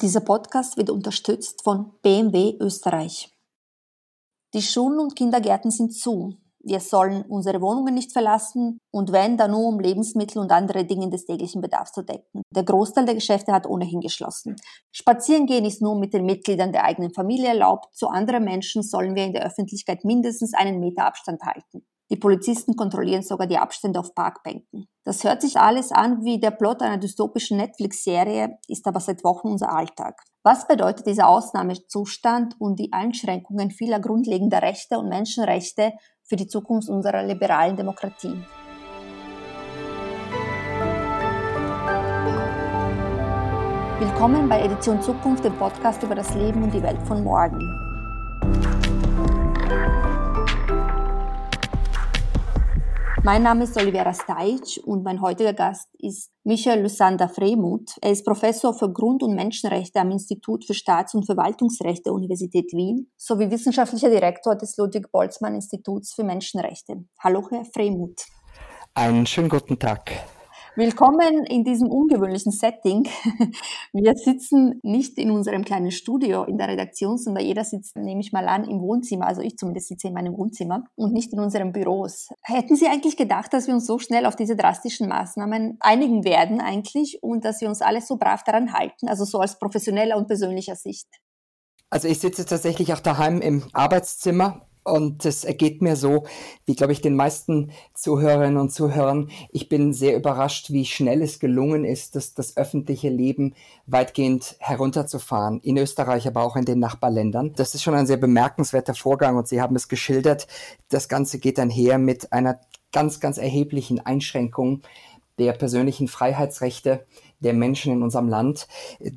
Dieser Podcast wird unterstützt von BMW Österreich. Die Schulen und Kindergärten sind zu. Wir sollen unsere Wohnungen nicht verlassen und wenn, dann nur um Lebensmittel und andere Dinge des täglichen Bedarfs zu decken. Der Großteil der Geschäfte hat ohnehin geschlossen. Spazierengehen ist nur mit den Mitgliedern der eigenen Familie erlaubt. Zu anderen Menschen sollen wir in der Öffentlichkeit mindestens einen Meter Abstand halten. Die Polizisten kontrollieren sogar die Abstände auf Parkbänken. Das hört sich alles an wie der Plot einer dystopischen Netflix-Serie, ist aber seit Wochen unser Alltag. Was bedeutet dieser Ausnahmezustand und die Einschränkungen vieler grundlegender Rechte und Menschenrechte für die Zukunft unserer liberalen Demokratie? Willkommen bei Edition Zukunft, dem Podcast über das Leben und die Welt von morgen. Mein Name ist Olivera Stajic und mein heutiger Gast ist Michael Lysander Fremuth. Er ist Professor für Grund- und Menschenrechte am Institut für Staats- und Verwaltungsrechte der Universität Wien sowie wissenschaftlicher Direktor des Ludwig Boltzmann Instituts für Menschenrechte. Hallo, Herr Fremuth. Einen schönen guten Tag. Willkommen in diesem ungewöhnlichen Setting. Wir sitzen nicht in unserem kleinen Studio in der Redaktion, sondern jeder sitzt, nehme ich mal an, im Wohnzimmer. Also ich zumindest sitze in meinem Wohnzimmer und nicht in unseren Büros. Hätten Sie eigentlich gedacht, dass wir uns so schnell auf diese drastischen Maßnahmen einigen werden eigentlich und dass wir uns alle so brav daran halten, also so als professioneller und persönlicher Sicht? Also ich sitze tatsächlich auch daheim im Arbeitszimmer und es ergeht mir so, wie glaube ich den meisten Zuhörerinnen und Zuhörern. Ich bin sehr überrascht, wie schnell es gelungen ist, das, das öffentliche Leben weitgehend herunterzufahren. In Österreich, aber auch in den Nachbarländern. Das ist schon ein sehr bemerkenswerter Vorgang und Sie haben es geschildert. Das Ganze geht einher mit einer ganz, ganz erheblichen Einschränkung der persönlichen Freiheitsrechte der Menschen in unserem Land,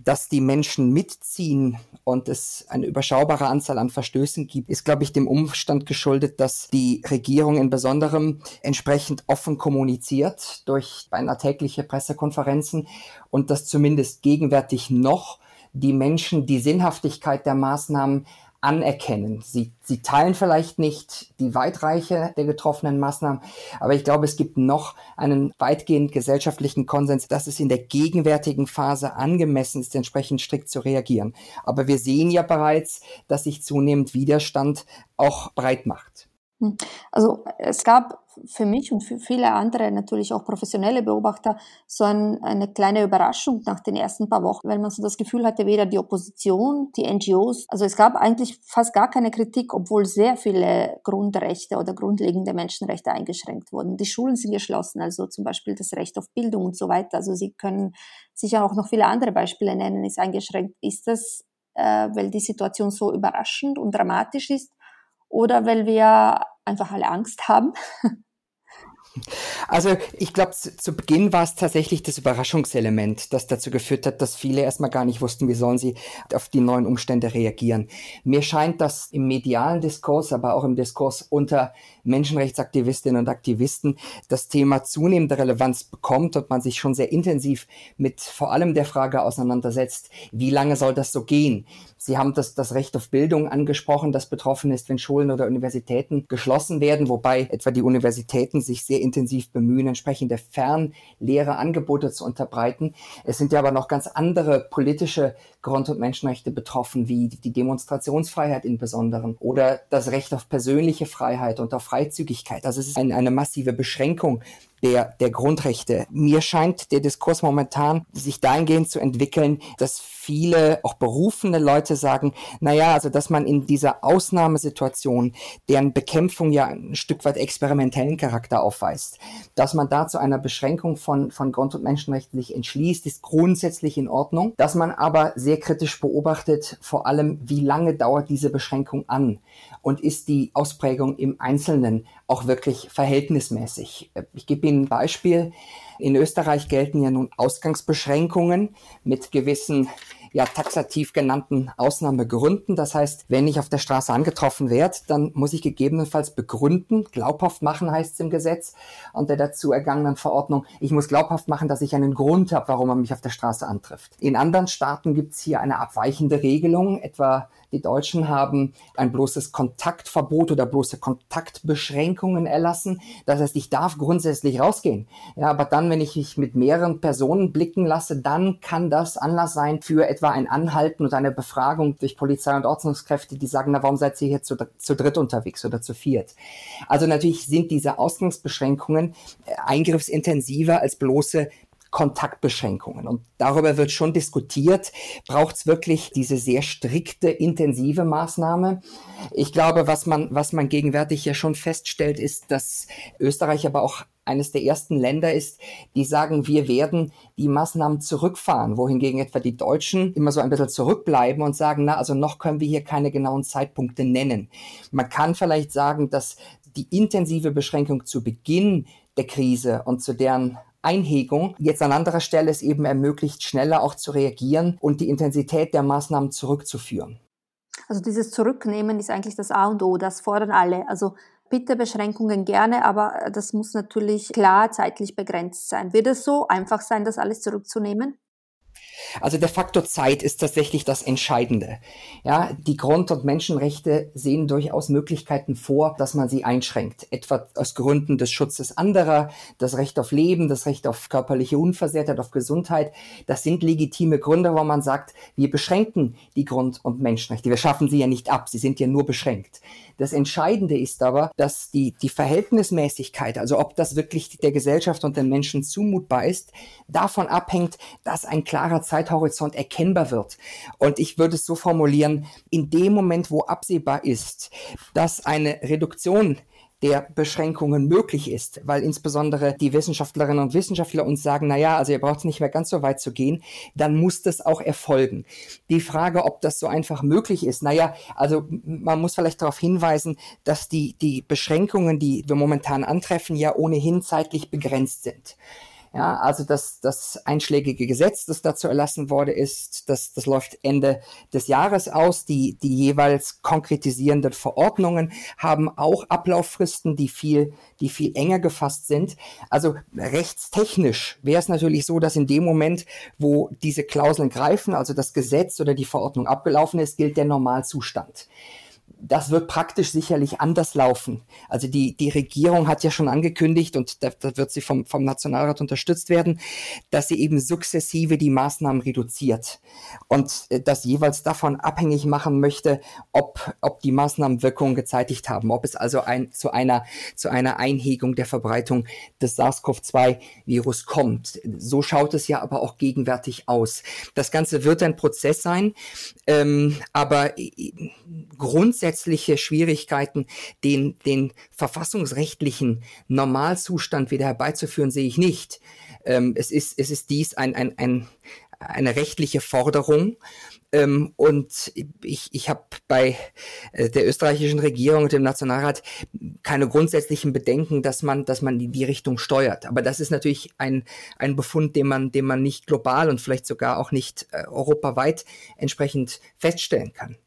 dass die Menschen mitziehen und es eine überschaubare Anzahl an Verstößen gibt, ist, glaube ich, dem Umstand geschuldet, dass die Regierung in besonderem entsprechend offen kommuniziert durch beinahe tägliche Pressekonferenzen und dass zumindest gegenwärtig noch die Menschen die Sinnhaftigkeit der Maßnahmen anerkennen. Sie, sie teilen vielleicht nicht die Weitreiche der getroffenen Maßnahmen, aber ich glaube, es gibt noch einen weitgehend gesellschaftlichen Konsens, dass es in der gegenwärtigen Phase angemessen ist, entsprechend strikt zu reagieren. Aber wir sehen ja bereits, dass sich zunehmend Widerstand auch breit macht. Hm. Also es gab für mich und für viele andere, natürlich auch professionelle Beobachter, so ein, eine kleine Überraschung nach den ersten paar Wochen, weil man so das Gefühl hatte, weder die Opposition, die NGOs, also es gab eigentlich fast gar keine Kritik, obwohl sehr viele Grundrechte oder grundlegende Menschenrechte eingeschränkt wurden. Die Schulen sind geschlossen, also zum Beispiel das Recht auf Bildung und so weiter. Also Sie können sicher auch noch viele andere Beispiele nennen, ist eingeschränkt. Ist das, äh, weil die Situation so überraschend und dramatisch ist? Oder weil wir einfach alle Angst haben? Also ich glaube, zu Beginn war es tatsächlich das Überraschungselement, das dazu geführt hat, dass viele erstmal gar nicht wussten, wie sollen sie auf die neuen Umstände reagieren. Mir scheint, dass im medialen Diskurs, aber auch im Diskurs unter Menschenrechtsaktivistinnen und Aktivisten das Thema zunehmende Relevanz bekommt und man sich schon sehr intensiv mit vor allem der Frage auseinandersetzt, wie lange soll das so gehen? Sie haben das, das Recht auf Bildung angesprochen, das betroffen ist, wenn Schulen oder Universitäten geschlossen werden, wobei etwa die Universitäten sich sehr intensiv bemühen, entsprechende Fernlehreangebote zu unterbreiten. Es sind ja aber noch ganz andere politische Grund- und Menschenrechte betroffen, wie die Demonstrationsfreiheit in Besonderen oder das Recht auf persönliche Freiheit und auf Freizügigkeit. Also es ist eine, eine massive Beschränkung der, der Grundrechte. Mir scheint der Diskurs momentan sich dahingehend zu entwickeln, dass viele auch berufene Leute sagen, naja, also dass man in dieser Ausnahmesituation, deren Bekämpfung ja ein Stück weit experimentellen Charakter aufweist, dass man da zu einer Beschränkung von, von Grund- und Menschenrechten sich entschließt, ist grundsätzlich in Ordnung. Dass man aber sehr kritisch beobachtet, vor allem, wie lange dauert diese Beschränkung an und ist die Ausprägung im Einzelnen auch wirklich verhältnismäßig. Ich gebe Ihnen ein Beispiel. In Österreich gelten ja nun Ausgangsbeschränkungen mit gewissen ja taxativ genannten Ausnahmegründen. Das heißt, wenn ich auf der Straße angetroffen werde, dann muss ich gegebenenfalls begründen, glaubhaft machen heißt es im Gesetz und der dazu ergangenen Verordnung, ich muss glaubhaft machen, dass ich einen Grund habe, warum man mich auf der Straße antrifft. In anderen Staaten gibt es hier eine abweichende Regelung, etwa die Deutschen haben ein bloßes Kontaktverbot oder bloße Kontaktbeschränkungen erlassen. Das heißt, ich darf grundsätzlich rausgehen. Ja, aber dann, wenn ich mich mit mehreren Personen blicken lasse, dann kann das Anlass sein für etwas etwa ein Anhalten und eine Befragung durch Polizei und Ordnungskräfte, die sagen, na, warum seid ihr hier zu, zu dritt unterwegs oder zu viert? Also natürlich sind diese Ausgangsbeschränkungen äh, eingriffsintensiver als bloße Kontaktbeschränkungen. Und darüber wird schon diskutiert, braucht es wirklich diese sehr strikte, intensive Maßnahme. Ich glaube, was man, was man gegenwärtig ja schon feststellt, ist, dass Österreich aber auch eines der ersten Länder ist, die sagen, wir werden die Maßnahmen zurückfahren, wohingegen etwa die Deutschen immer so ein bisschen zurückbleiben und sagen, na, also noch können wir hier keine genauen Zeitpunkte nennen. Man kann vielleicht sagen, dass die intensive Beschränkung zu Beginn der Krise und zu deren Einhegung jetzt an anderer Stelle es eben ermöglicht, schneller auch zu reagieren und die Intensität der Maßnahmen zurückzuführen. Also dieses Zurücknehmen ist eigentlich das A und O, das fordern alle. Also bitte Beschränkungen gerne, aber das muss natürlich klar zeitlich begrenzt sein. Wird es so einfach sein, das alles zurückzunehmen? Also der Faktor Zeit ist tatsächlich das Entscheidende. Ja, die Grund- und Menschenrechte sehen durchaus Möglichkeiten vor, dass man sie einschränkt. Etwa aus Gründen des Schutzes anderer, das Recht auf Leben, das Recht auf körperliche Unversehrtheit, auf Gesundheit. Das sind legitime Gründe, wo man sagt, wir beschränken die Grund- und Menschenrechte. Wir schaffen sie ja nicht ab. Sie sind ja nur beschränkt. Das Entscheidende ist aber, dass die, die Verhältnismäßigkeit, also ob das wirklich der Gesellschaft und den Menschen zumutbar ist, davon abhängt, dass ein klarer Zeithorizont erkennbar wird. Und ich würde es so formulieren, in dem Moment, wo absehbar ist, dass eine Reduktion der Beschränkungen möglich ist, weil insbesondere die Wissenschaftlerinnen und Wissenschaftler uns sagen, na ja, also ihr braucht nicht mehr ganz so weit zu gehen, dann muss das auch erfolgen. Die Frage, ob das so einfach möglich ist, na ja, also man muss vielleicht darauf hinweisen, dass die, die Beschränkungen, die wir momentan antreffen, ja ohnehin zeitlich begrenzt sind. Ja, also das, das einschlägige Gesetz, das dazu erlassen wurde, ist, das, das läuft Ende des Jahres aus. Die, die jeweils konkretisierenden Verordnungen haben auch Ablauffristen, die viel, die viel enger gefasst sind. Also rechtstechnisch wäre es natürlich so, dass in dem Moment, wo diese Klauseln greifen, also das Gesetz oder die Verordnung abgelaufen ist, gilt der Normalzustand das wird praktisch sicherlich anders laufen. Also die, die Regierung hat ja schon angekündigt, und da, da wird sie vom, vom Nationalrat unterstützt werden, dass sie eben sukzessive die Maßnahmen reduziert und äh, das jeweils davon abhängig machen möchte, ob, ob die Maßnahmen Wirkung gezeitigt haben, ob es also ein, zu, einer, zu einer Einhegung der Verbreitung des SARS-CoV-2-Virus kommt. So schaut es ja aber auch gegenwärtig aus. Das Ganze wird ein Prozess sein, ähm, aber äh, grundsätzlich grundsätzliche Schwierigkeiten, den, den verfassungsrechtlichen Normalzustand wieder herbeizuführen, sehe ich nicht. Ähm, es, ist, es ist dies ein, ein, ein, eine rechtliche Forderung. Ähm, und ich, ich habe bei äh, der österreichischen Regierung und dem Nationalrat keine grundsätzlichen Bedenken, dass man, dass man in die Richtung steuert. Aber das ist natürlich ein, ein Befund, den man, den man nicht global und vielleicht sogar auch nicht äh, europaweit entsprechend feststellen kann.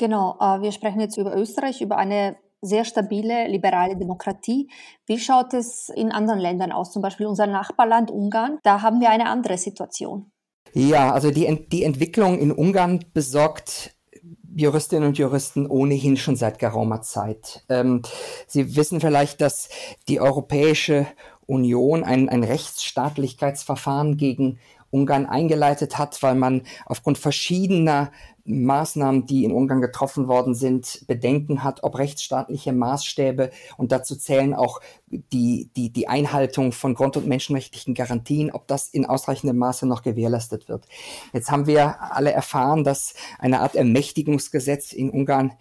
Genau, äh, wir sprechen jetzt über Österreich, über eine sehr stabile liberale Demokratie. Wie schaut es in anderen Ländern aus, zum Beispiel unser Nachbarland Ungarn? Da haben wir eine andere Situation. Ja, also die, die Entwicklung in Ungarn besorgt Juristinnen und Juristen ohnehin schon seit geraumer Zeit. Ähm, Sie wissen vielleicht, dass die Europäische Union ein, ein Rechtsstaatlichkeitsverfahren gegen Ungarn eingeleitet hat, weil man aufgrund verschiedener Maßnahmen, die in Ungarn getroffen worden sind, Bedenken hat, ob rechtsstaatliche Maßstäbe und dazu zählen auch die, die, die Einhaltung von Grund- und menschenrechtlichen Garantien, ob das in ausreichendem Maße noch gewährleistet wird. Jetzt haben wir alle erfahren, dass eine Art Ermächtigungsgesetz in Ungarn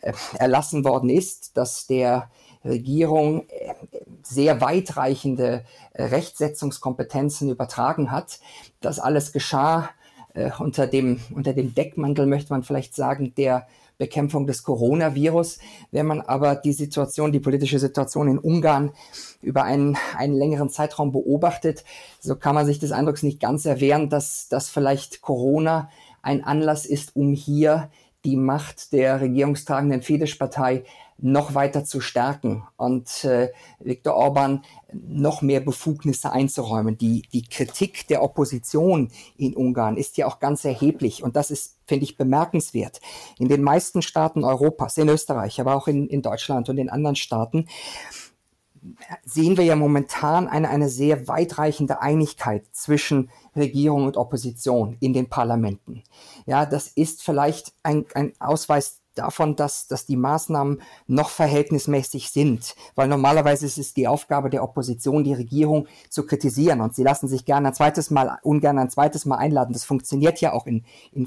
äh, erlassen worden ist, dass der Regierung äh, sehr weitreichende äh, Rechtsetzungskompetenzen übertragen hat. Das alles geschah äh, unter, dem, unter dem Deckmantel, möchte man vielleicht sagen, der Bekämpfung des Coronavirus. Wenn man aber die Situation, die politische Situation in Ungarn über einen, einen längeren Zeitraum beobachtet, so kann man sich des Eindrucks nicht ganz erwehren, dass, dass vielleicht Corona ein Anlass ist, um hier die Macht der regierungstragenden Fidesz-Partei noch weiter zu stärken und äh, Viktor Orban noch mehr Befugnisse einzuräumen. Die, die Kritik der Opposition in Ungarn ist ja auch ganz erheblich und das ist, finde ich, bemerkenswert. In den meisten Staaten Europas, in Österreich, aber auch in, in Deutschland und in anderen Staaten sehen wir ja momentan eine, eine sehr weitreichende Einigkeit zwischen Regierung und Opposition in den Parlamenten. Ja, das ist vielleicht ein, ein Ausweis davon, dass, dass die Maßnahmen noch verhältnismäßig sind. Weil normalerweise ist es die Aufgabe der Opposition, die Regierung zu kritisieren. Und sie lassen sich gerne ein zweites Mal, ungern ein zweites Mal einladen. Das funktioniert ja auch in, in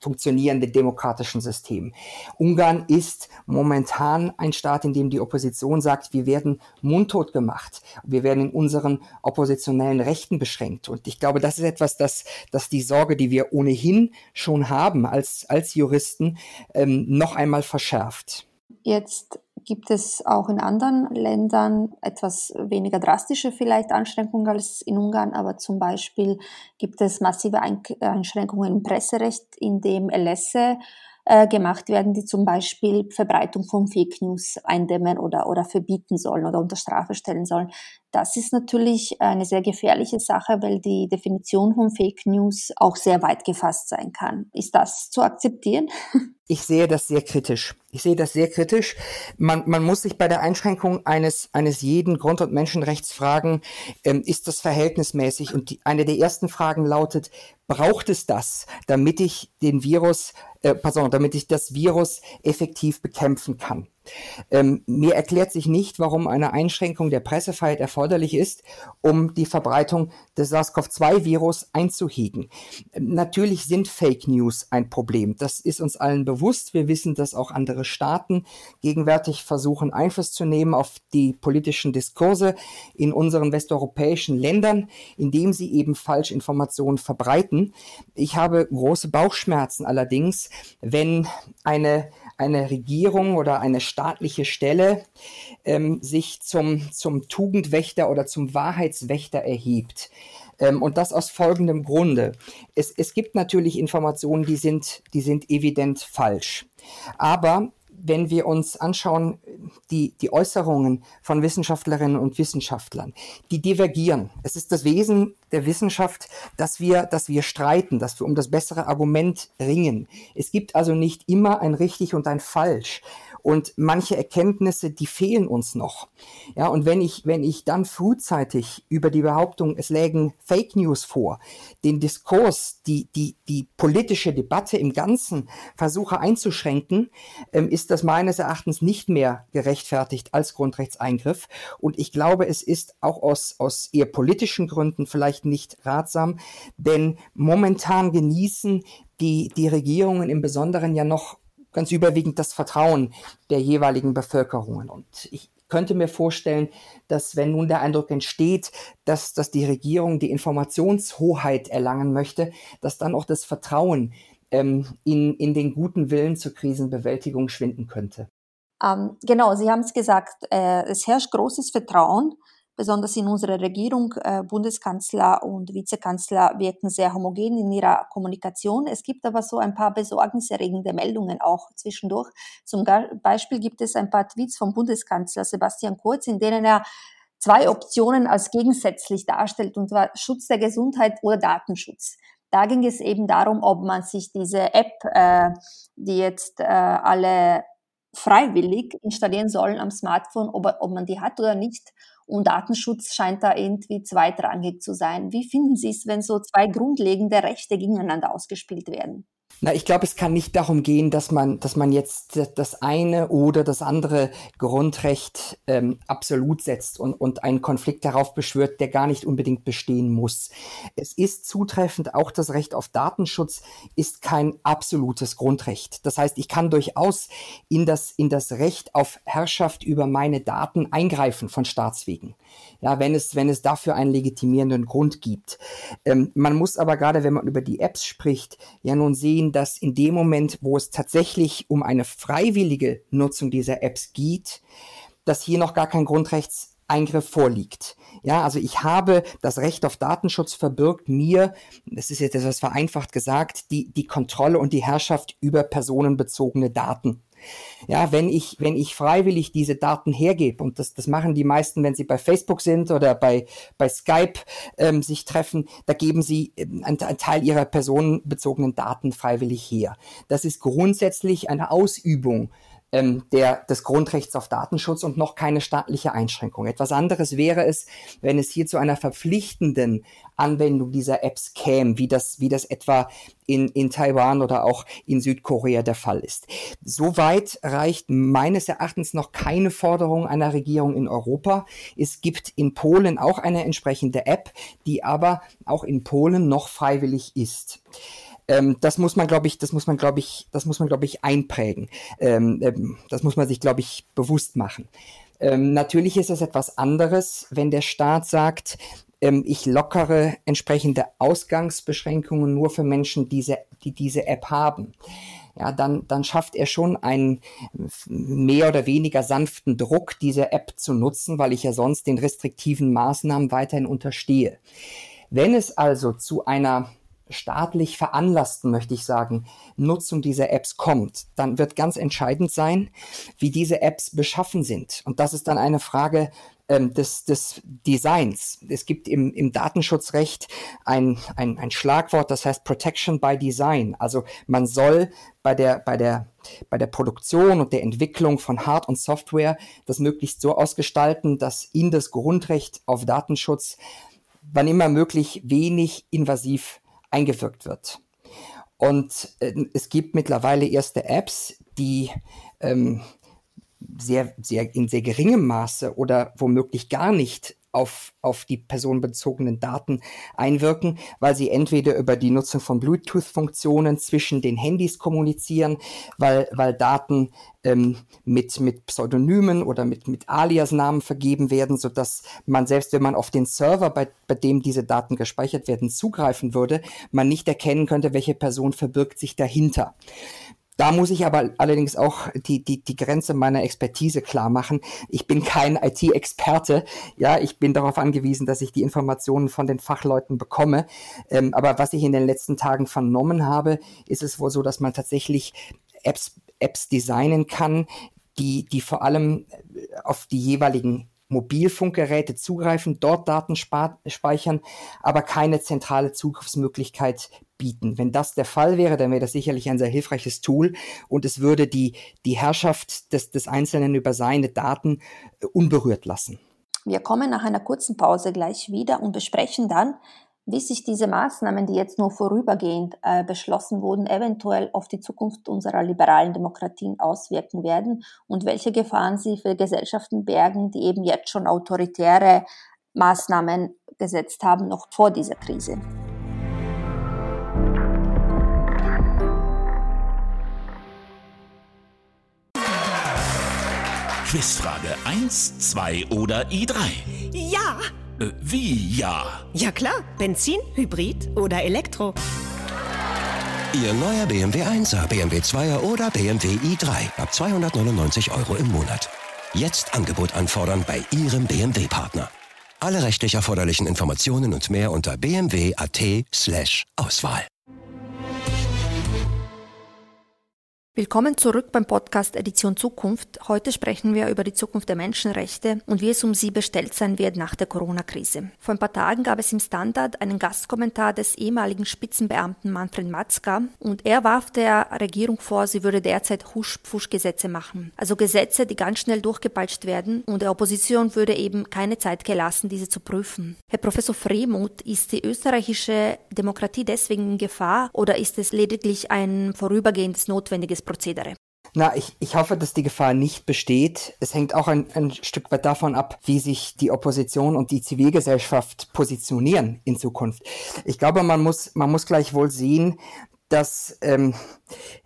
funktionierende demokratischen System. Ungarn ist momentan ein Staat, in dem die Opposition sagt, wir werden mundtot gemacht, wir werden in unseren oppositionellen Rechten beschränkt. Und ich glaube, das ist etwas, das, das die Sorge, die wir ohnehin schon haben als, als Juristen, ähm, noch einmal verschärft. Jetzt gibt es auch in anderen Ländern etwas weniger drastische vielleicht Einschränkungen als in Ungarn, aber zum Beispiel gibt es massive Einschränkungen im Presserecht, in dem Erlässe äh, gemacht werden, die zum Beispiel Verbreitung von Fake News eindämmen oder, oder verbieten sollen oder unter Strafe stellen sollen. Das ist natürlich eine sehr gefährliche Sache, weil die Definition von Fake News auch sehr weit gefasst sein kann. Ist das zu akzeptieren? Ich sehe das sehr kritisch. Ich sehe das sehr kritisch. Man, man muss sich bei der Einschränkung eines, eines jeden Grund- und Menschenrechts fragen, ähm, ist das verhältnismäßig? Und die, eine der ersten Fragen lautet, braucht es das, damit ich den Virus, äh, pardon, damit ich das Virus effektiv bekämpfen kann? Ähm, mir erklärt sich nicht, warum eine Einschränkung der Pressefreiheit erforderlich ist, um die Verbreitung des SARS-CoV-2-Virus einzuhegen. Ähm, natürlich sind Fake News ein Problem. Das ist uns allen bewusst. Wir wissen, dass auch andere Staaten gegenwärtig versuchen, Einfluss zu nehmen auf die politischen Diskurse in unseren westeuropäischen Ländern, indem sie eben Falschinformationen verbreiten. Ich habe große Bauchschmerzen allerdings, wenn eine eine Regierung oder eine staatliche Stelle ähm, sich zum, zum Tugendwächter oder zum Wahrheitswächter erhebt. Ähm, und das aus folgendem Grunde. Es, es gibt natürlich Informationen, die sind, die sind evident falsch. Aber wenn wir uns anschauen, die, die Äußerungen von Wissenschaftlerinnen und Wissenschaftlern, die divergieren. Es ist das Wesen der Wissenschaft, dass wir, dass wir streiten, dass wir um das bessere Argument ringen. Es gibt also nicht immer ein richtig und ein falsch. Und manche Erkenntnisse, die fehlen uns noch. Ja, und wenn ich, wenn ich dann frühzeitig über die Behauptung, es lägen Fake News vor, den Diskurs, die, die, die politische Debatte im Ganzen versuche einzuschränken, ähm, ist das meines Erachtens nicht mehr gerechtfertigt als Grundrechtseingriff. Und ich glaube, es ist auch aus, aus eher politischen Gründen vielleicht nicht ratsam, denn momentan genießen die, die Regierungen im Besonderen ja noch ganz überwiegend das Vertrauen der jeweiligen Bevölkerungen. Und ich könnte mir vorstellen, dass wenn nun der Eindruck entsteht, dass, dass die Regierung die Informationshoheit erlangen möchte, dass dann auch das Vertrauen ähm, in, in den guten Willen zur Krisenbewältigung schwinden könnte. Ähm, genau, Sie haben es gesagt, äh, es herrscht großes Vertrauen besonders in unserer Regierung, äh, Bundeskanzler und Vizekanzler wirken sehr homogen in ihrer Kommunikation. Es gibt aber so ein paar besorgniserregende Meldungen auch zwischendurch. Zum Beispiel gibt es ein paar Tweets vom Bundeskanzler Sebastian Kurz, in denen er zwei Optionen als gegensätzlich darstellt, und zwar Schutz der Gesundheit oder Datenschutz. Da ging es eben darum, ob man sich diese App, äh, die jetzt äh, alle freiwillig installieren sollen am Smartphone, ob, ob man die hat oder nicht und Datenschutz scheint da irgendwie zweitrangig zu sein. Wie finden Sie es, wenn so zwei grundlegende Rechte gegeneinander ausgespielt werden? Na, ich glaube, es kann nicht darum gehen, dass man, dass man jetzt das eine oder das andere Grundrecht ähm, absolut setzt und, und einen Konflikt darauf beschwört, der gar nicht unbedingt bestehen muss. Es ist zutreffend, auch das Recht auf Datenschutz ist kein absolutes Grundrecht. Das heißt, ich kann durchaus in das, in das Recht auf Herrschaft über meine Daten eingreifen von Staatswegen. Ja, wenn es, wenn es dafür einen legitimierenden Grund gibt. Ähm, man muss aber gerade, wenn man über die Apps spricht, ja nun sehen, sehen, dass in dem Moment, wo es tatsächlich um eine freiwillige Nutzung dieser Apps geht, dass hier noch gar kein Grundrechtseingriff vorliegt. Ja, also ich habe das Recht auf Datenschutz verbirgt mir, das ist jetzt etwas vereinfacht gesagt, die, die Kontrolle und die Herrschaft über personenbezogene Daten. Ja, wenn ich, wenn ich freiwillig diese Daten hergebe, und das, das machen die meisten, wenn sie bei Facebook sind oder bei, bei Skype ähm, sich treffen, da geben sie ähm, einen, einen Teil ihrer personenbezogenen Daten freiwillig her. Das ist grundsätzlich eine Ausübung ähm, der, des Grundrechts auf Datenschutz und noch keine staatliche Einschränkung. Etwas anderes wäre es, wenn es hier zu einer verpflichtenden Anwendung dieser Apps käme, wie das, wie das etwa in, in Taiwan oder auch in Südkorea der Fall ist. Soweit reicht meines Erachtens noch keine Forderung einer Regierung in Europa. Es gibt in Polen auch eine entsprechende App, die aber auch in Polen noch freiwillig ist. Ähm, das muss man, glaube ich, das muss man, glaube ich, das muss man, glaube ich, einprägen. Ähm, ähm, das muss man sich, glaube ich, bewusst machen. Ähm, natürlich ist es etwas anderes, wenn der Staat sagt, ähm, ich lockere entsprechende Ausgangsbeschränkungen nur für Menschen, diese, die diese App haben ja, dann, dann schafft er schon einen mehr oder weniger sanften Druck, diese App zu nutzen, weil ich ja sonst den restriktiven Maßnahmen weiterhin unterstehe. Wenn es also zu einer staatlich veranlassten, möchte ich sagen, Nutzung dieser Apps kommt, dann wird ganz entscheidend sein, wie diese Apps beschaffen sind. Und das ist dann eine Frage ähm, des, des Designs. Es gibt im, im Datenschutzrecht ein, ein, ein Schlagwort, das heißt Protection by Design. Also man soll bei der, bei der, bei der Produktion und der Entwicklung von Hard- und Software das möglichst so ausgestalten, dass in das Grundrecht auf Datenschutz wann immer möglich wenig invasiv eingewirkt wird. Und äh, es gibt mittlerweile erste Apps, die ähm, sehr, sehr in sehr geringem Maße oder womöglich gar nicht auf, auf die personenbezogenen Daten einwirken, weil sie entweder über die Nutzung von Bluetooth-Funktionen zwischen den Handys kommunizieren, weil, weil Daten ähm, mit, mit Pseudonymen oder mit, mit Alias-Namen vergeben werden, sodass man selbst, wenn man auf den Server, bei, bei dem diese Daten gespeichert werden, zugreifen würde, man nicht erkennen könnte, welche Person verbirgt sich dahinter. Da muss ich aber allerdings auch die, die, die Grenze meiner Expertise klar machen. Ich bin kein IT-Experte. Ja, ich bin darauf angewiesen, dass ich die Informationen von den Fachleuten bekomme. Ähm, aber was ich in den letzten Tagen vernommen habe, ist es wohl so, dass man tatsächlich Apps, Apps designen kann, die, die vor allem auf die jeweiligen Mobilfunkgeräte zugreifen, dort Daten speichern, aber keine zentrale Zugriffsmöglichkeit bieten. Wenn das der Fall wäre, dann wäre das sicherlich ein sehr hilfreiches Tool und es würde die, die Herrschaft des, des Einzelnen über seine Daten äh, unberührt lassen. Wir kommen nach einer kurzen Pause gleich wieder und besprechen dann, wie sich diese Maßnahmen, die jetzt nur vorübergehend äh, beschlossen wurden, eventuell auf die Zukunft unserer liberalen Demokratien auswirken werden und welche Gefahren sie für Gesellschaften bergen, die eben jetzt schon autoritäre Maßnahmen gesetzt haben, noch vor dieser Krise. Quizfrage 1, 2 oder i3? Ja! Äh, wie ja? Ja klar, Benzin, Hybrid oder Elektro. Ihr neuer BMW 1er, BMW 2er oder BMW i3 ab 299 Euro im Monat. Jetzt Angebot anfordern bei Ihrem BMW-Partner. Alle rechtlich erforderlichen Informationen und mehr unter bmw.at/auswahl. Willkommen zurück beim Podcast Edition Zukunft. Heute sprechen wir über die Zukunft der Menschenrechte und wie es um sie bestellt sein wird nach der Corona-Krise. Vor ein paar Tagen gab es im Standard einen Gastkommentar des ehemaligen Spitzenbeamten Manfred Matzka und er warf der Regierung vor, sie würde derzeit Husch-Pfusch-Gesetze machen. Also Gesetze, die ganz schnell durchgepeitscht werden und der Opposition würde eben keine Zeit gelassen, diese zu prüfen. Herr Professor Fremuth, ist die österreichische Demokratie deswegen in Gefahr oder ist es lediglich ein vorübergehendes notwendiges Prozedere. Na, ich, ich hoffe, dass die Gefahr nicht besteht. Es hängt auch ein, ein Stück weit davon ab, wie sich die Opposition und die Zivilgesellschaft positionieren in Zukunft. Ich glaube, man muss, man muss gleichwohl sehen, dass ähm,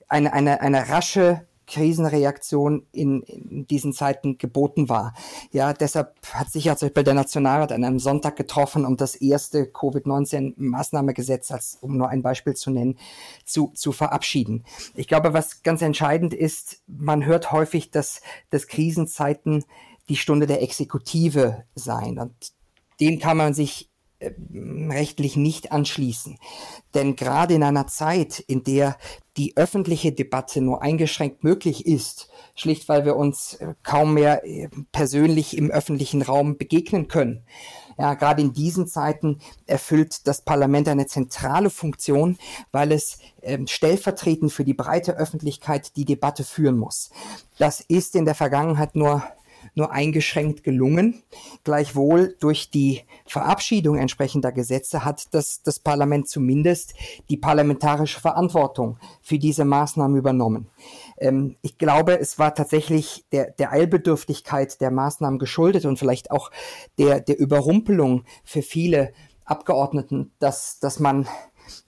eine, eine, eine rasche Krisenreaktion in, in diesen Zeiten geboten war. Ja, deshalb hat sich ja zum Beispiel der Nationalrat an einem Sonntag getroffen, um das erste Covid-19-Maßnahmegesetz, als, um nur ein Beispiel zu nennen, zu, zu verabschieden. Ich glaube, was ganz entscheidend ist, man hört häufig, dass, dass Krisenzeiten die Stunde der Exekutive seien. Und dem kann man sich äh, rechtlich nicht anschließen. Denn gerade in einer Zeit, in der die öffentliche Debatte nur eingeschränkt möglich ist, schlicht weil wir uns äh, kaum mehr äh, persönlich im öffentlichen Raum begegnen können, Ja, gerade in diesen Zeiten erfüllt das Parlament eine zentrale Funktion, weil es ähm, stellvertretend für die breite Öffentlichkeit die Debatte führen muss. Das ist in der Vergangenheit nur nur eingeschränkt gelungen. Gleichwohl durch die Verabschiedung entsprechender Gesetze hat das, das Parlament zumindest die parlamentarische Verantwortung für diese Maßnahmen übernommen. Ähm, ich glaube, es war tatsächlich der, der Eilbedürftigkeit der Maßnahmen geschuldet und vielleicht auch der, der Überrumpelung für viele Abgeordneten, dass, dass man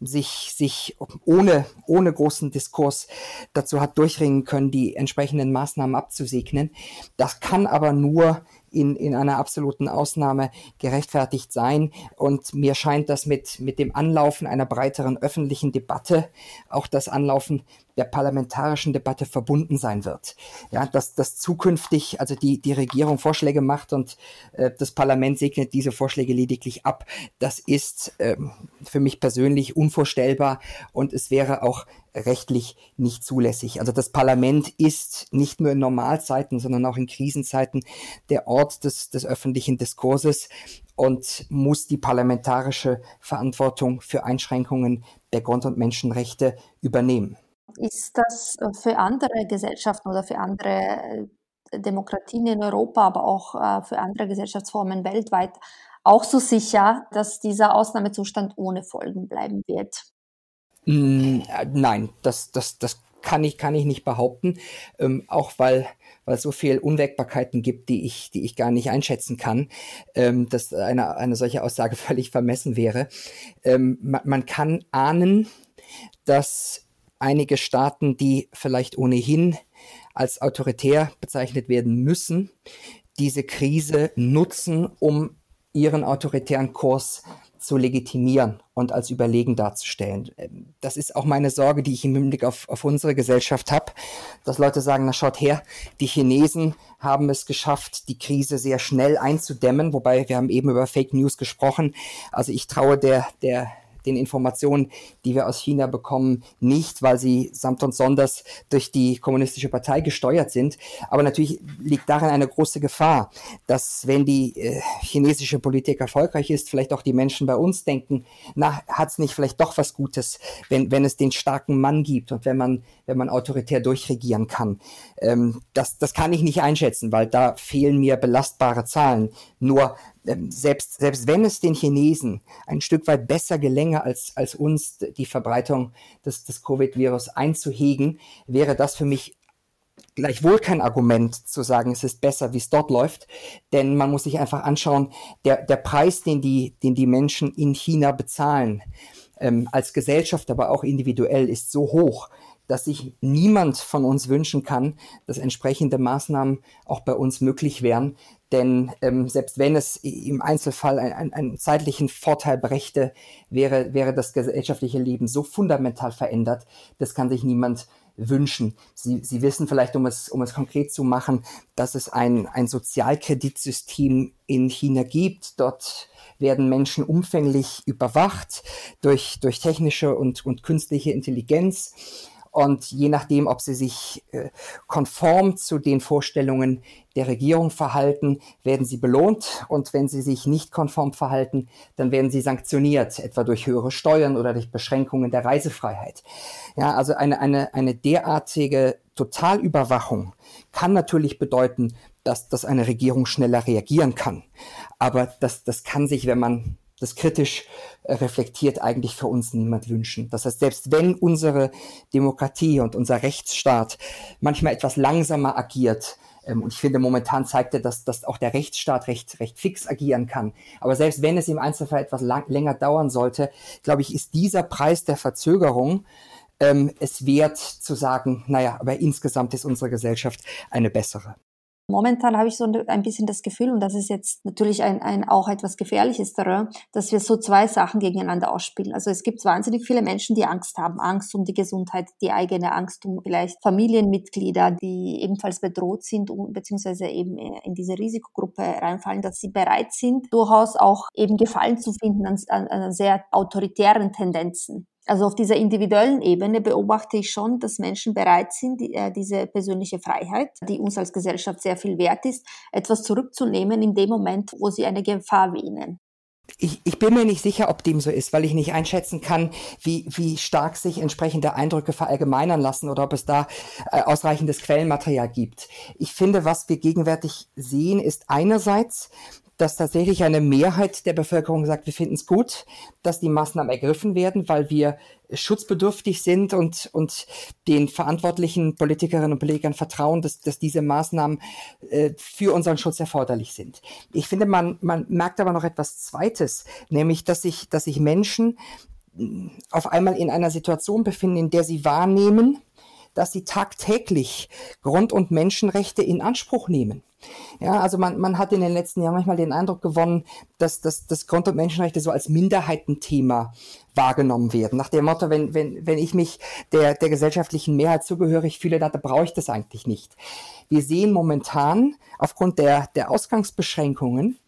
sich, sich ohne, ohne großen Diskurs dazu hat durchringen können, die entsprechenden Maßnahmen abzusegnen. Das kann aber nur in, in einer absoluten Ausnahme gerechtfertigt sein. Und mir scheint das mit, mit dem Anlaufen einer breiteren öffentlichen Debatte, auch das Anlaufen der parlamentarischen Debatte verbunden sein wird. Ja, dass, dass zukünftig also die, die Regierung Vorschläge macht und äh, das Parlament segnet diese Vorschläge lediglich ab, das ist äh, für mich persönlich unvorstellbar und es wäre auch rechtlich nicht zulässig. Also das Parlament ist nicht nur in Normalzeiten, sondern auch in Krisenzeiten der Ort des, des öffentlichen Diskurses und muss die parlamentarische Verantwortung für Einschränkungen der Grund- und Menschenrechte übernehmen. Ist das für andere Gesellschaften oder für andere äh, Demokratien in Europa, aber auch äh, für andere Gesellschaftsformen weltweit auch so sicher, dass dieser Ausnahmezustand ohne Folgen bleiben wird? Äh, nein, das, das, das kann ich, kann ich nicht behaupten, ähm, auch weil, weil es so viel Unwägbarkeiten gibt, die ich, die ich gar nicht einschätzen kann, ähm, dass eine, eine solche Aussage völlig vermessen wäre. Ähm, man, man kann ahnen, dass einige Staaten, die vielleicht ohnehin als autoritär bezeichnet werden müssen, diese Krise nutzen, um ihren autoritären Kurs zu legitimieren und als überlegen darzustellen. Ähm, das ist auch meine Sorge, die ich im Hinblick auf, auf unsere Gesellschaft habe, dass Leute sagen, na schaut her, die Chinesen haben es geschafft, die Krise sehr schnell einzudämmen, wobei wir haben eben über Fake News gesprochen. Also ich traue der, der den Informationen, die wir aus China bekommen, nicht, weil sie samt und sonders durch die kommunistische Partei gesteuert sind. Aber natürlich liegt darin eine große Gefahr, dass wenn die äh, chinesische Politik erfolgreich ist, vielleicht auch die Menschen bei uns denken, na, hat's nicht vielleicht doch was Gutes, wenn, wenn es den starken Mann gibt und wenn man, wenn man autoritär durchregieren kann. Ähm, das, das kann ich nicht einschätzen, weil da fehlen mir belastbare Zahlen. Nur selbst, selbst wenn es den Chinesen ein Stück weit besser gelänge, als, als uns die Verbreitung des, des Covid-Virus einzuhegen, wäre das für mich gleichwohl kein Argument zu sagen, es ist besser, wie es dort läuft, denn man muss sich einfach anschauen, der, der Preis, den die, den die Menschen in China bezahlen, ähm, als Gesellschaft, aber auch individuell, ist so hoch, dass sich niemand von uns wünschen kann, dass entsprechende Maßnahmen auch bei uns möglich wären. Denn ähm, selbst wenn es im Einzelfall einen, einen zeitlichen Vorteil brächte, wäre, wäre das gesellschaftliche Leben so fundamental verändert, das kann sich niemand wünschen. Sie, Sie wissen vielleicht, um es, um es konkret zu machen, dass es ein, ein Sozialkreditsystem in China gibt. Dort werden Menschen umfänglich überwacht durch, durch technische und, und künstliche Intelligenz. Und je nachdem, ob sie sich äh, konform zu den Vorstellungen der Regierung verhalten, werden sie belohnt. Und wenn sie sich nicht konform verhalten, dann werden sie sanktioniert, etwa durch höhere Steuern oder durch Beschränkungen der Reisefreiheit. Ja, also eine, eine, eine derartige Totalüberwachung kann natürlich bedeuten, dass, dass eine Regierung schneller reagieren kann. Aber das, das kann sich, wenn man das kritisch äh, reflektiert, eigentlich für uns niemand wünschen. Das heißt, selbst wenn unsere Demokratie und unser Rechtsstaat manchmal etwas langsamer agiert, ähm, und ich finde, momentan zeigt er, dass, dass auch der Rechtsstaat recht, recht fix agieren kann. Aber selbst wenn es im Einzelfall etwas lang, länger dauern sollte, glaube ich, ist dieser Preis der Verzögerung ähm, es wert zu sagen, naja, aber insgesamt ist unsere Gesellschaft eine bessere. Momentan habe ich so ein bisschen das Gefühl, und das ist jetzt natürlich ein, ein auch etwas gefährliches Terrain, dass wir so zwei Sachen gegeneinander ausspielen. Also es gibt wahnsinnig viele Menschen, die Angst haben, Angst um die Gesundheit, die eigene Angst um vielleicht Familienmitglieder, die ebenfalls bedroht sind, beziehungsweise eben in diese Risikogruppe reinfallen, dass sie bereit sind, durchaus auch eben Gefallen zu finden an, an sehr autoritären Tendenzen. Also auf dieser individuellen Ebene beobachte ich schon, dass Menschen bereit sind, die, äh, diese persönliche Freiheit, die uns als Gesellschaft sehr viel wert ist, etwas zurückzunehmen in dem Moment, wo sie eine Gefahr wähnen. Ich, ich bin mir nicht sicher, ob dem so ist, weil ich nicht einschätzen kann, wie, wie stark sich entsprechende Eindrücke verallgemeinern lassen oder ob es da äh, ausreichendes Quellenmaterial gibt. Ich finde, was wir gegenwärtig sehen, ist einerseits, dass tatsächlich eine Mehrheit der Bevölkerung sagt, wir finden es gut, dass die Maßnahmen ergriffen werden, weil wir schutzbedürftig sind und, und den verantwortlichen Politikerinnen und Politikern vertrauen, dass, dass diese Maßnahmen äh, für unseren Schutz erforderlich sind. Ich finde, man, man merkt aber noch etwas Zweites, nämlich, dass sich, dass sich Menschen auf einmal in einer Situation befinden, in der sie wahrnehmen, dass sie tagtäglich Grund- und Menschenrechte in Anspruch nehmen. Ja, also man, man hat in den letzten Jahren manchmal den Eindruck gewonnen, dass, dass, dass Grund- und Menschenrechte so als Minderheitenthema wahrgenommen werden. Nach dem Motto, wenn, wenn, wenn ich mich der, der gesellschaftlichen Mehrheit zugehörig fühle, dann brauche ich das eigentlich nicht. Wir sehen momentan aufgrund der, der Ausgangsbeschränkungen,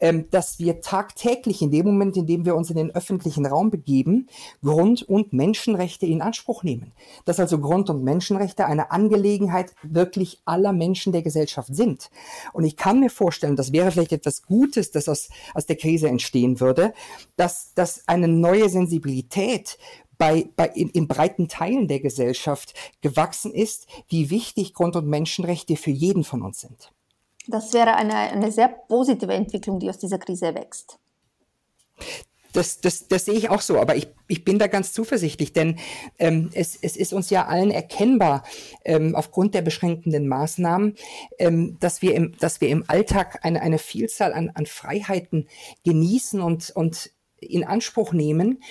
ähm, dass wir tagtäglich in dem Moment, in dem wir uns in den öffentlichen Raum begeben, Grund- und Menschenrechte in Anspruch nehmen. Dass also Grund- und Menschenrechte eine Angelegenheit wirklich aller Menschen der Gesellschaft sind. Und ich kann mir vorstellen, das wäre vielleicht etwas Gutes, das aus, aus der Krise entstehen würde, dass, dass eine neue Sensibilität bei, bei in, in breiten Teilen der Gesellschaft gewachsen ist, wie wichtig Grund- und Menschenrechte für jeden von uns sind. Das wäre eine, eine sehr positive Entwicklung, die aus dieser Krise wächst. Das, das, das sehe ich auch so, aber ich, ich bin da ganz zuversichtlich, denn ähm, es, es ist uns ja allen erkennbar, ähm, aufgrund der beschränkenden Maßnahmen, ähm, dass, wir im, dass wir im Alltag eine, eine Vielzahl an, an Freiheiten genießen und, und in Anspruch nehmen,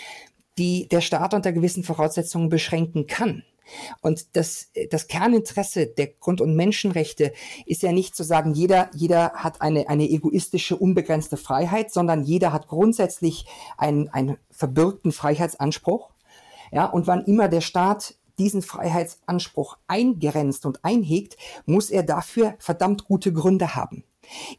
die der Staat unter gewissen Voraussetzungen beschränken kann. Und das, das Kerninteresse der Grund- und Menschenrechte ist ja nicht zu sagen, jeder, jeder hat eine, eine egoistische, unbegrenzte Freiheit, sondern jeder hat grundsätzlich einen, einen verbürgten Freiheitsanspruch. Ja, und wann immer der Staat diesen Freiheitsanspruch eingrenzt und einhegt, muss er dafür verdammt gute Gründe haben.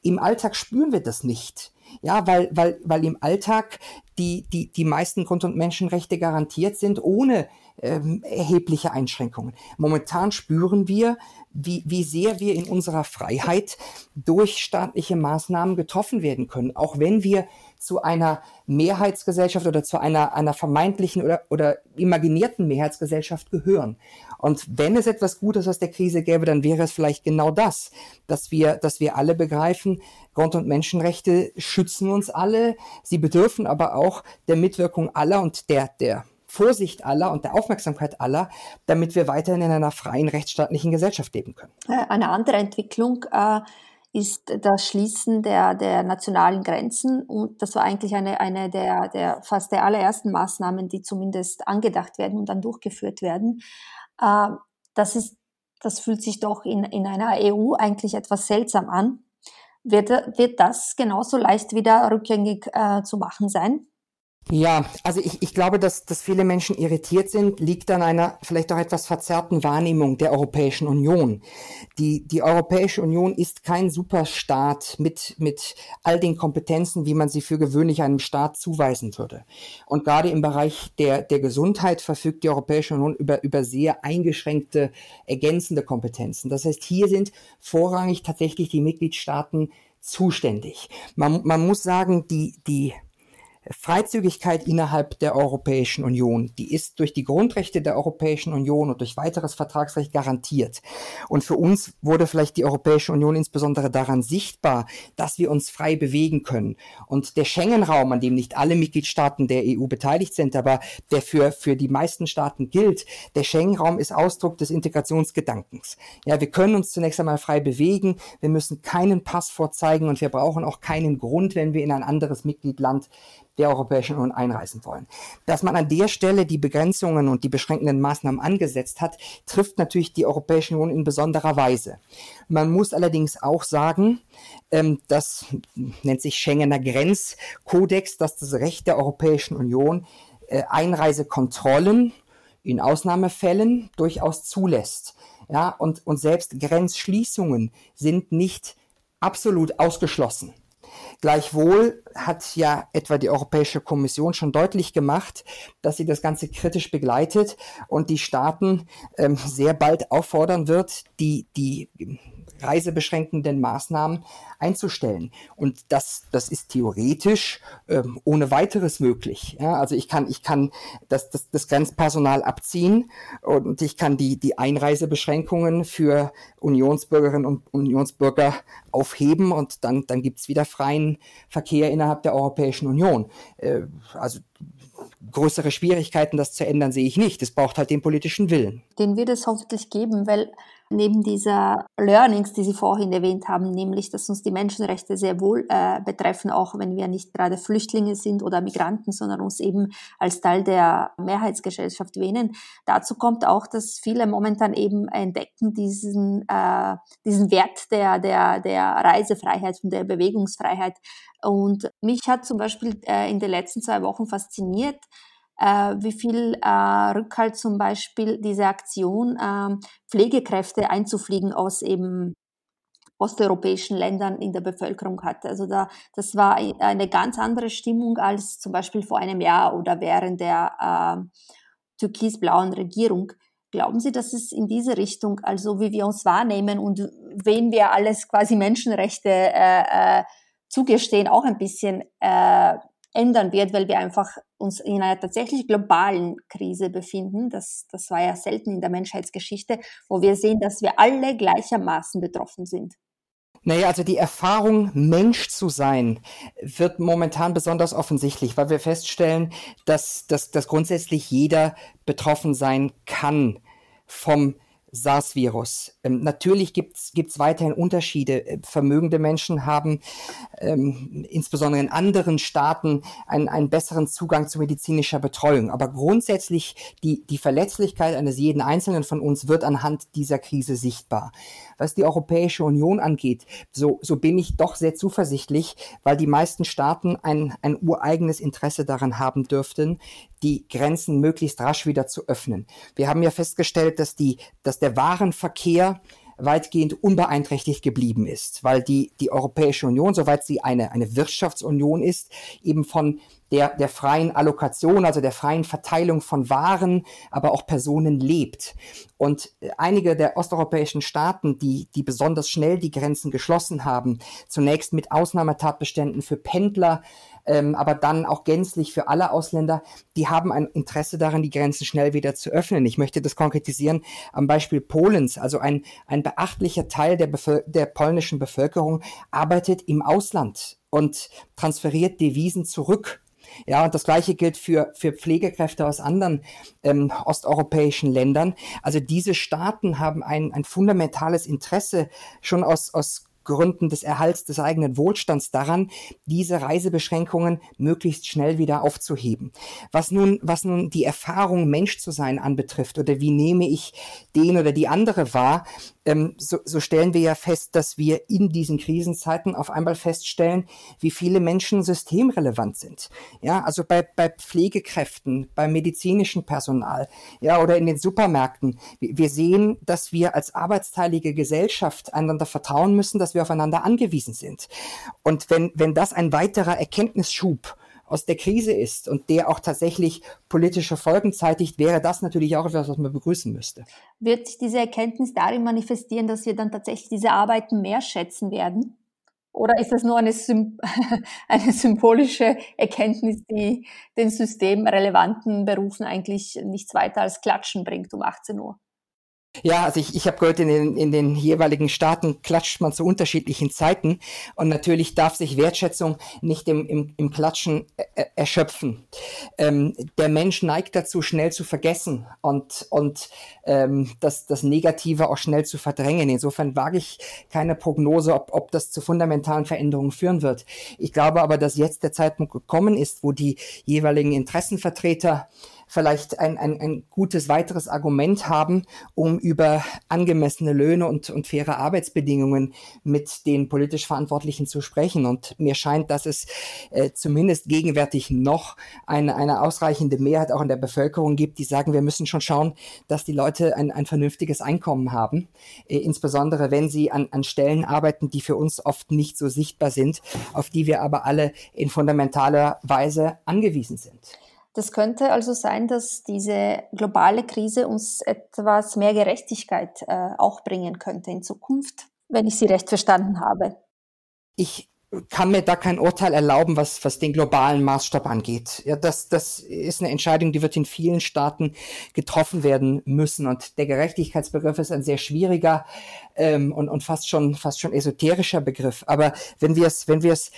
Im Alltag spüren wir das nicht. Ja, weil, weil, weil im Alltag die, die, die meisten Grund- und Menschenrechte garantiert sind, ohne ähm, erhebliche Einschränkungen. Momentan spüren wir, wie, wie sehr wir in unserer Freiheit durch staatliche Maßnahmen getroffen werden können, auch wenn wir zu einer Mehrheitsgesellschaft oder zu einer, einer vermeintlichen oder, oder imaginierten Mehrheitsgesellschaft gehören. Und wenn es etwas Gutes aus der Krise gäbe, dann wäre es vielleicht genau das, dass wir, dass wir alle begreifen, Grund- und Menschenrechte schützen uns alle, sie bedürfen aber auch der Mitwirkung aller und der, der Vorsicht aller und der Aufmerksamkeit aller, damit wir weiterhin in einer freien rechtsstaatlichen Gesellschaft leben können. Äh, eine andere Entwicklung äh, ist das Schließen der, der nationalen Grenzen. Und das war eigentlich eine, eine der, der fast der allerersten Maßnahmen, die zumindest angedacht werden und dann durchgeführt werden. Äh, das ist, das fühlt sich doch in, in einer EU eigentlich etwas seltsam an. Wird, wird das genauso leicht wieder rückgängig äh, zu machen sein? Ja, also ich, ich glaube, dass, dass viele Menschen irritiert sind, liegt an einer vielleicht auch etwas verzerrten Wahrnehmung der Europäischen Union. Die, die Europäische Union ist kein Superstaat mit, mit all den Kompetenzen, wie man sie für gewöhnlich einem Staat zuweisen würde. Und gerade im Bereich der, der Gesundheit verfügt die Europäische Union über, über sehr eingeschränkte ergänzende Kompetenzen. Das heißt, hier sind vorrangig tatsächlich die Mitgliedstaaten zuständig. Man, man muss sagen, die, die Freizügigkeit innerhalb der Europäischen Union, die ist durch die Grundrechte der Europäischen Union und durch weiteres Vertragsrecht garantiert. Und für uns wurde vielleicht die Europäische Union insbesondere daran sichtbar, dass wir uns frei bewegen können. Und der Schengen-Raum, an dem nicht alle Mitgliedstaaten der EU beteiligt sind, aber der für, für die meisten Staaten gilt, der Schengen-Raum ist Ausdruck des Integrationsgedankens. Ja, wir können uns zunächst einmal frei bewegen, wir müssen keinen Pass vorzeigen und wir brauchen auch keinen Grund, wenn wir in ein anderes Mitgliedland der Europäischen Union einreisen wollen. Dass man an der Stelle die Begrenzungen und die beschränkenden Maßnahmen angesetzt hat, trifft natürlich die Europäische Union in besonderer Weise. Man muss allerdings auch sagen, ähm, das nennt sich Schengener Grenzkodex, dass das Recht der Europäischen Union äh, Einreisekontrollen in Ausnahmefällen durchaus zulässt. Ja, und, und selbst Grenzschließungen sind nicht absolut ausgeschlossen. Gleichwohl hat ja etwa die Europäische Kommission schon deutlich gemacht, dass sie das Ganze kritisch begleitet und die Staaten ähm, sehr bald auffordern wird, die, die reisebeschränkenden Maßnahmen einzustellen. Und das, das ist theoretisch ähm, ohne weiteres möglich. Ja, also ich kann, ich kann das, das, das Grenzpersonal abziehen und ich kann die, die Einreisebeschränkungen für Unionsbürgerinnen und Unionsbürger aufheben und dann, dann gibt's wieder freien Verkehr innerhalb der Europäischen Union. Äh, also größere Schwierigkeiten, das zu ändern, sehe ich nicht. Es braucht halt den politischen Willen. Den wird es hoffentlich geben, weil neben dieser Learnings, die Sie vorhin erwähnt haben, nämlich, dass uns die Menschenrechte sehr wohl äh, betreffen, auch wenn wir nicht gerade Flüchtlinge sind oder Migranten, sondern uns eben als Teil der Mehrheitsgesellschaft wähnen. Dazu kommt auch, dass viele momentan eben entdecken diesen, äh, diesen Wert der, der, der Reisefreiheit und der Bewegungsfreiheit. Und mich hat zum Beispiel äh, in den letzten zwei Wochen fasziniert, wie viel äh, Rückhalt zum Beispiel diese Aktion, äh, Pflegekräfte einzufliegen aus eben osteuropäischen Ländern in der Bevölkerung hatte. Also da, das war eine ganz andere Stimmung als zum Beispiel vor einem Jahr oder während der äh, türkis-blauen Regierung. Glauben Sie, dass es in diese Richtung, also wie wir uns wahrnehmen und wen wir alles quasi Menschenrechte äh, äh, zugestehen, auch ein bisschen äh, ändern wird, weil wir einfach uns in einer tatsächlich globalen Krise befinden. Das, das war ja selten in der Menschheitsgeschichte, wo wir sehen, dass wir alle gleichermaßen betroffen sind. Naja, also die Erfahrung, Mensch zu sein, wird momentan besonders offensichtlich, weil wir feststellen, dass, dass, dass grundsätzlich jeder betroffen sein kann vom SARS-Virus. Ähm, natürlich gibt es weiterhin Unterschiede. Äh, vermögende Menschen haben ähm, insbesondere in anderen Staaten einen, einen besseren Zugang zu medizinischer Betreuung. Aber grundsätzlich die, die Verletzlichkeit eines jeden Einzelnen von uns wird anhand dieser Krise sichtbar. Was die Europäische Union angeht, so, so bin ich doch sehr zuversichtlich, weil die meisten Staaten ein, ein ureigenes Interesse daran haben dürften, die Grenzen möglichst rasch wieder zu öffnen. Wir haben ja festgestellt, dass die, dass der Warenverkehr weitgehend unbeeinträchtigt geblieben ist, weil die, die Europäische Union, soweit sie eine, eine Wirtschaftsunion ist, eben von der, der freien Allokation, also der freien Verteilung von Waren, aber auch Personen lebt. Und einige der osteuropäischen Staaten, die, die besonders schnell die Grenzen geschlossen haben, zunächst mit Ausnahmetatbeständen für Pendler, ähm, aber dann auch gänzlich für alle Ausländer, die haben ein Interesse daran, die Grenzen schnell wieder zu öffnen. Ich möchte das konkretisieren am Beispiel Polens. Also ein, ein beachtlicher Teil der, Bevöl der polnischen Bevölkerung arbeitet im Ausland und transferiert Devisen zurück. Ja, und das Gleiche gilt für, für Pflegekräfte aus anderen ähm, osteuropäischen Ländern. Also diese Staaten haben ein, ein fundamentales Interesse schon aus, aus Gründen des Erhalts des eigenen Wohlstands daran, diese Reisebeschränkungen möglichst schnell wieder aufzuheben. Was nun, was nun die Erfahrung, Mensch zu sein anbetrifft oder wie nehme ich den oder die andere wahr, ähm, so, so stellen wir ja fest, dass wir in diesen Krisenzeiten auf einmal feststellen, wie viele Menschen systemrelevant sind. Ja, also bei, bei Pflegekräften, beim medizinischen Personal, ja, oder in den Supermärkten. Wir sehen, dass wir als arbeitsteilige Gesellschaft einander vertrauen müssen, dass wir aufeinander angewiesen sind. Und wenn, wenn das ein weiterer Erkenntnisschub aus der Krise ist und der auch tatsächlich politische Folgen zeitigt, wäre das natürlich auch etwas, was man begrüßen müsste. Wird sich diese Erkenntnis darin manifestieren, dass wir dann tatsächlich diese Arbeiten mehr schätzen werden? Oder ist das nur eine, Sym eine symbolische Erkenntnis, die den systemrelevanten Berufen eigentlich nichts weiter als Klatschen bringt um 18 Uhr? Ja, also ich, ich habe gehört, in den, in den jeweiligen Staaten klatscht man zu unterschiedlichen Zeiten und natürlich darf sich Wertschätzung nicht im, im, im Klatschen äh, erschöpfen. Ähm, der Mensch neigt dazu, schnell zu vergessen und, und ähm, das, das Negative auch schnell zu verdrängen. Insofern wage ich keine Prognose, ob, ob das zu fundamentalen Veränderungen führen wird. Ich glaube aber, dass jetzt der Zeitpunkt gekommen ist, wo die jeweiligen Interessenvertreter vielleicht ein, ein, ein gutes weiteres Argument haben, um über angemessene Löhne und, und faire Arbeitsbedingungen mit den politisch Verantwortlichen zu sprechen. Und mir scheint, dass es äh, zumindest gegenwärtig noch eine, eine ausreichende Mehrheit auch in der Bevölkerung gibt, die sagen, wir müssen schon schauen, dass die Leute ein, ein vernünftiges Einkommen haben, äh, insbesondere wenn sie an, an Stellen arbeiten, die für uns oft nicht so sichtbar sind, auf die wir aber alle in fundamentaler Weise angewiesen sind. Das könnte also sein, dass diese globale Krise uns etwas mehr Gerechtigkeit äh, auch bringen könnte in Zukunft, wenn ich Sie recht verstanden habe. Ich kann mir da kein Urteil erlauben, was, was den globalen Maßstab angeht. Ja, das, das ist eine Entscheidung, die wird in vielen Staaten getroffen werden müssen. Und der Gerechtigkeitsbegriff ist ein sehr schwieriger ähm, und, und fast schon, fast schon esoterischer Begriff. Aber wenn wir es, wenn wir es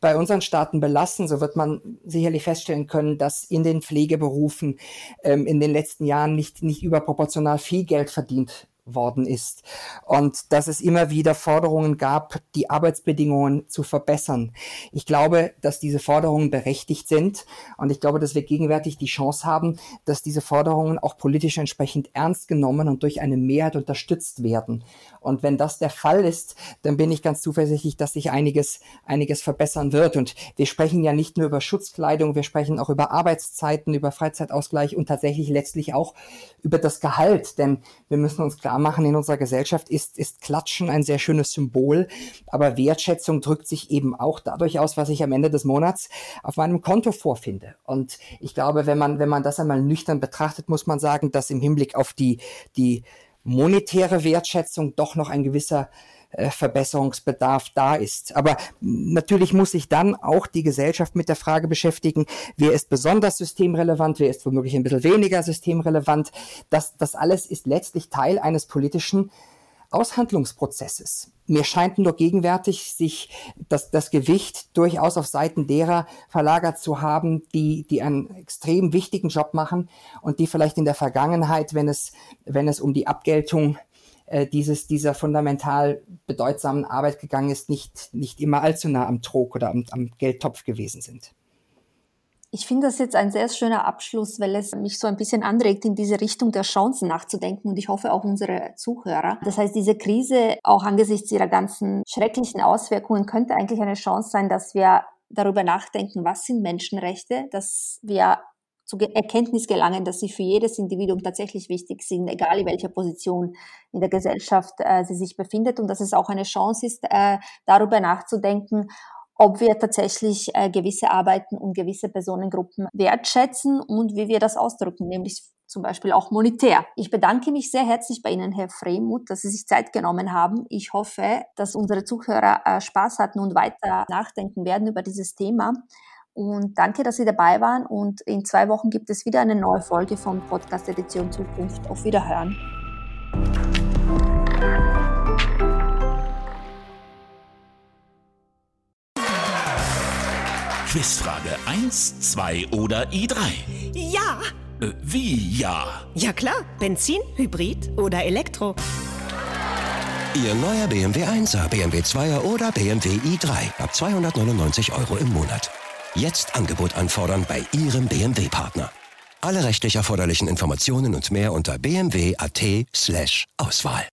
bei unseren Staaten belassen, so wird man sicherlich feststellen können, dass in den Pflegeberufen ähm, in den letzten Jahren nicht, nicht überproportional viel Geld verdient worden ist und dass es immer wieder Forderungen gab, die Arbeitsbedingungen zu verbessern. Ich glaube, dass diese Forderungen berechtigt sind und ich glaube, dass wir gegenwärtig die Chance haben, dass diese Forderungen auch politisch entsprechend ernst genommen und durch eine Mehrheit unterstützt werden. Und wenn das der Fall ist, dann bin ich ganz zuversichtlich, dass sich einiges, einiges verbessern wird. Und wir sprechen ja nicht nur über Schutzkleidung, wir sprechen auch über Arbeitszeiten, über Freizeitausgleich und tatsächlich letztlich auch über das Gehalt. Denn wir müssen uns klar machen, in unserer Gesellschaft ist, ist Klatschen ein sehr schönes Symbol. Aber Wertschätzung drückt sich eben auch dadurch aus, was ich am Ende des Monats auf meinem Konto vorfinde. Und ich glaube, wenn man, wenn man das einmal nüchtern betrachtet, muss man sagen, dass im Hinblick auf die, die monetäre Wertschätzung doch noch ein gewisser Verbesserungsbedarf da ist. Aber natürlich muss sich dann auch die Gesellschaft mit der Frage beschäftigen, wer ist besonders systemrelevant, wer ist womöglich ein bisschen weniger systemrelevant. Das, das alles ist letztlich Teil eines politischen Aushandlungsprozesses. Mir scheint nur gegenwärtig sich das, das Gewicht durchaus auf Seiten derer verlagert zu haben, die, die einen extrem wichtigen Job machen und die vielleicht in der Vergangenheit, wenn es, wenn es um die Abgeltung äh, dieses, dieser fundamental bedeutsamen Arbeit gegangen ist, nicht, nicht immer allzu nah am Trog oder am, am Geldtopf gewesen sind. Ich finde das jetzt ein sehr schöner Abschluss, weil es mich so ein bisschen anregt, in diese Richtung der Chancen nachzudenken und ich hoffe auch unsere Zuhörer. Das heißt, diese Krise, auch angesichts ihrer ganzen schrecklichen Auswirkungen, könnte eigentlich eine Chance sein, dass wir darüber nachdenken, was sind Menschenrechte, dass wir zur Erkenntnis gelangen, dass sie für jedes Individuum tatsächlich wichtig sind, egal in welcher Position in der Gesellschaft äh, sie sich befindet und dass es auch eine Chance ist, äh, darüber nachzudenken, ob wir tatsächlich äh, gewisse Arbeiten und gewisse Personengruppen wertschätzen und wie wir das ausdrücken, nämlich zum Beispiel auch monetär. Ich bedanke mich sehr herzlich bei Ihnen, Herr Fremuth, dass Sie sich Zeit genommen haben. Ich hoffe, dass unsere Zuhörer äh, Spaß hatten und weiter nachdenken werden über dieses Thema. Und danke, dass Sie dabei waren. Und in zwei Wochen gibt es wieder eine neue Folge von Podcast Edition Zukunft. Auf Wiederhören. Quizfrage 1, 2 oder i3? Ja! Äh, wie ja? Ja klar, Benzin, Hybrid oder Elektro. Ihr neuer BMW 1er, BMW 2er oder BMW i3 ab 299 Euro im Monat. Jetzt Angebot anfordern bei Ihrem BMW-Partner. Alle rechtlich erforderlichen Informationen und mehr unter bmw.at/auswahl.